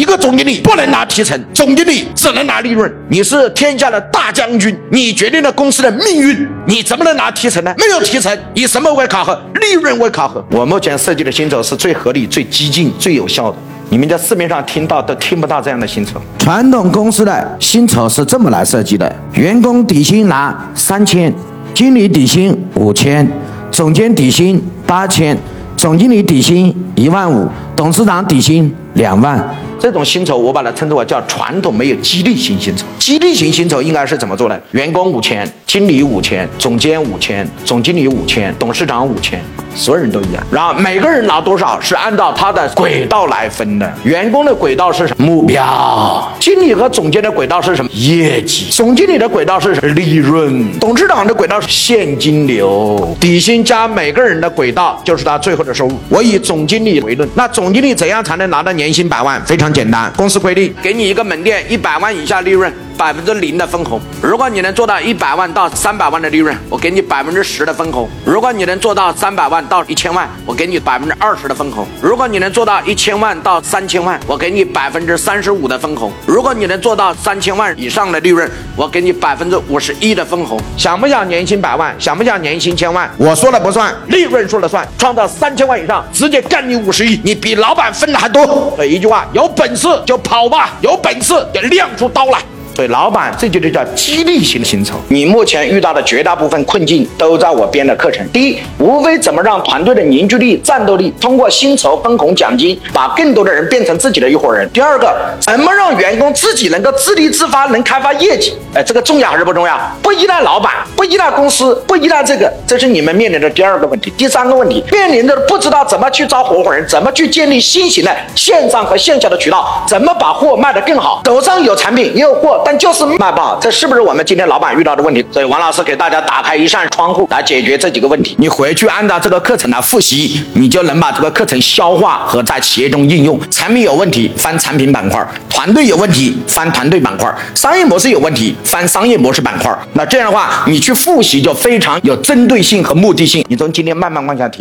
一个总经理不能拿提成，总经理只能拿利润。你是天下的大将军，你决定了公司的命运，你怎么能拿提成呢？没有提成，以什么为考核？利润为考核。我目前设计的薪酬是最合理、最激进、最有效的。你们在市面上听到都听不到这样的薪酬。传统公司的薪酬是这么来设计的：员工底薪拿三千，经理底薪五千，总监底薪八千，总经理底薪一万五，董事长底薪两万。这种薪酬我把它称之为叫传统没有激励型薪酬。激励型薪酬应该是怎么做呢？员工五千，经理五千，总监五千，总经理五千，董事长五千。所有人都一样，然后每个人拿多少是按照他的轨道来分的。员工的轨道是什么？目标。经理和总监的轨道是什么？业绩。总经理的轨道是什么？利润。董事长的轨道是现金流。底薪加每个人的轨道就是他最后的收入。我以总经理为论，那总经理怎样才能拿到年薪百万？非常简单，公司规定，给你一个门店一百万以下利润。百分之零的分红，如果你能做到一百万到三百万的利润，我给你百分之十的分红；如果你能做到三百万到一千万，我给你百分之二十的分红；如果你能做到一千万到三千万，我给你百分之三十五的分红；如果你能做到三千万以上的利润，我给你百分之五十一的分红。想不想年薪百万？想不想年薪千万？我说了不算，利润说了算。创造三千万以上，直接干你五十亿，你比老板分的还多。所以一句话，有本事就跑吧，有本事就亮出刀来。对老板，这就叫激励型的薪酬。你目前遇到的绝大部分困境都在我编的课程。第一，无非怎么让团队的凝聚力、战斗力通过薪酬、分红、奖金，把更多的人变成自己的一伙人。第二个，怎么让员工自己能够自立自发，能开发业绩？哎，这个重要还是不重要？不依赖老板，不依赖公司，不依赖这个，这是你们面临的第二个问题。第三个问题，面临的不知道怎么去招合伙人，怎么去建立新型的线上和线下的渠道，怎么把货卖得更好？手上有产品，也有货。但就是卖不好，这是不是我们今天老板遇到的问题？所以王老师给大家打开一扇窗户来解决这几个问题。你回去按照这个课程来复习，你就能把这个课程消化和在企业中应用。产品有问题，翻产品板块；团队有问题，翻团队板块；商业模式有问题，翻商业模式板块。那这样的话，你去复习就非常有针对性和目的性。你从今天慢慢往下听。